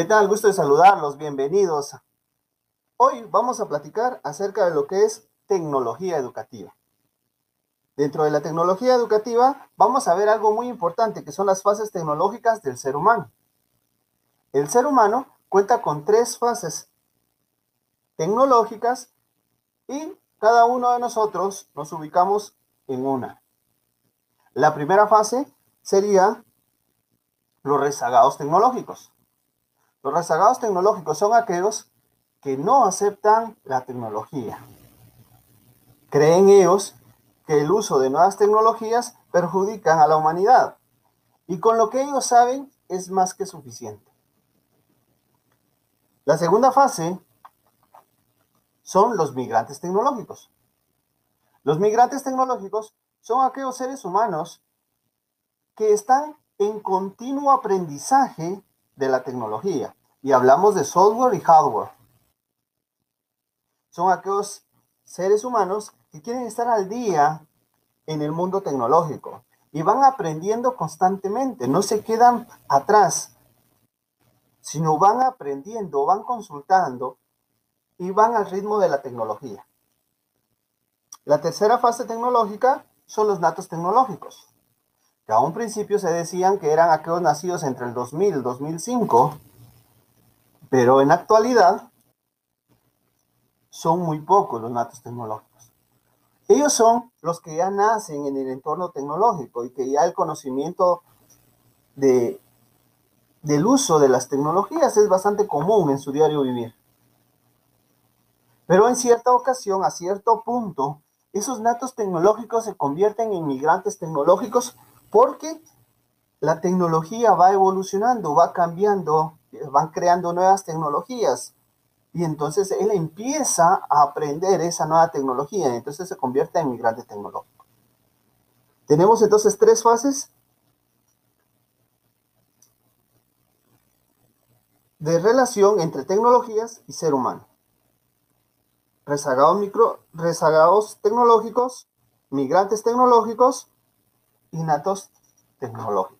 ¿Qué tal? Gusto de saludarlos, bienvenidos. Hoy vamos a platicar acerca de lo que es tecnología educativa. Dentro de la tecnología educativa vamos a ver algo muy importante que son las fases tecnológicas del ser humano. El ser humano cuenta con tres fases tecnológicas y cada uno de nosotros nos ubicamos en una. La primera fase sería los rezagados tecnológicos. Los rezagados tecnológicos son aquellos que no aceptan la tecnología. Creen ellos que el uso de nuevas tecnologías perjudican a la humanidad y con lo que ellos saben es más que suficiente. La segunda fase son los migrantes tecnológicos. Los migrantes tecnológicos son aquellos seres humanos que están en continuo aprendizaje de la tecnología. Y hablamos de software y hardware. Son aquellos seres humanos que quieren estar al día en el mundo tecnológico y van aprendiendo constantemente, no se quedan atrás, sino van aprendiendo, van consultando y van al ritmo de la tecnología. La tercera fase tecnológica son los datos tecnológicos, a un principio se decían que eran aquellos nacidos entre el 2000 y 2005, pero en actualidad son muy pocos los datos tecnológicos. Ellos son los que ya nacen en el entorno tecnológico y que ya el conocimiento de, del uso de las tecnologías es bastante común en su diario vivir. Pero en cierta ocasión, a cierto punto, esos datos tecnológicos se convierten en migrantes tecnológicos porque la tecnología va evolucionando, va cambiando, van creando nuevas tecnologías. Y entonces él empieza a aprender esa nueva tecnología y entonces se convierte en migrante tecnológico. Tenemos entonces tres fases de relación entre tecnologías y ser humano rezagados, micro, rezagados tecnológicos, migrantes tecnológicos y natos tecnológicos.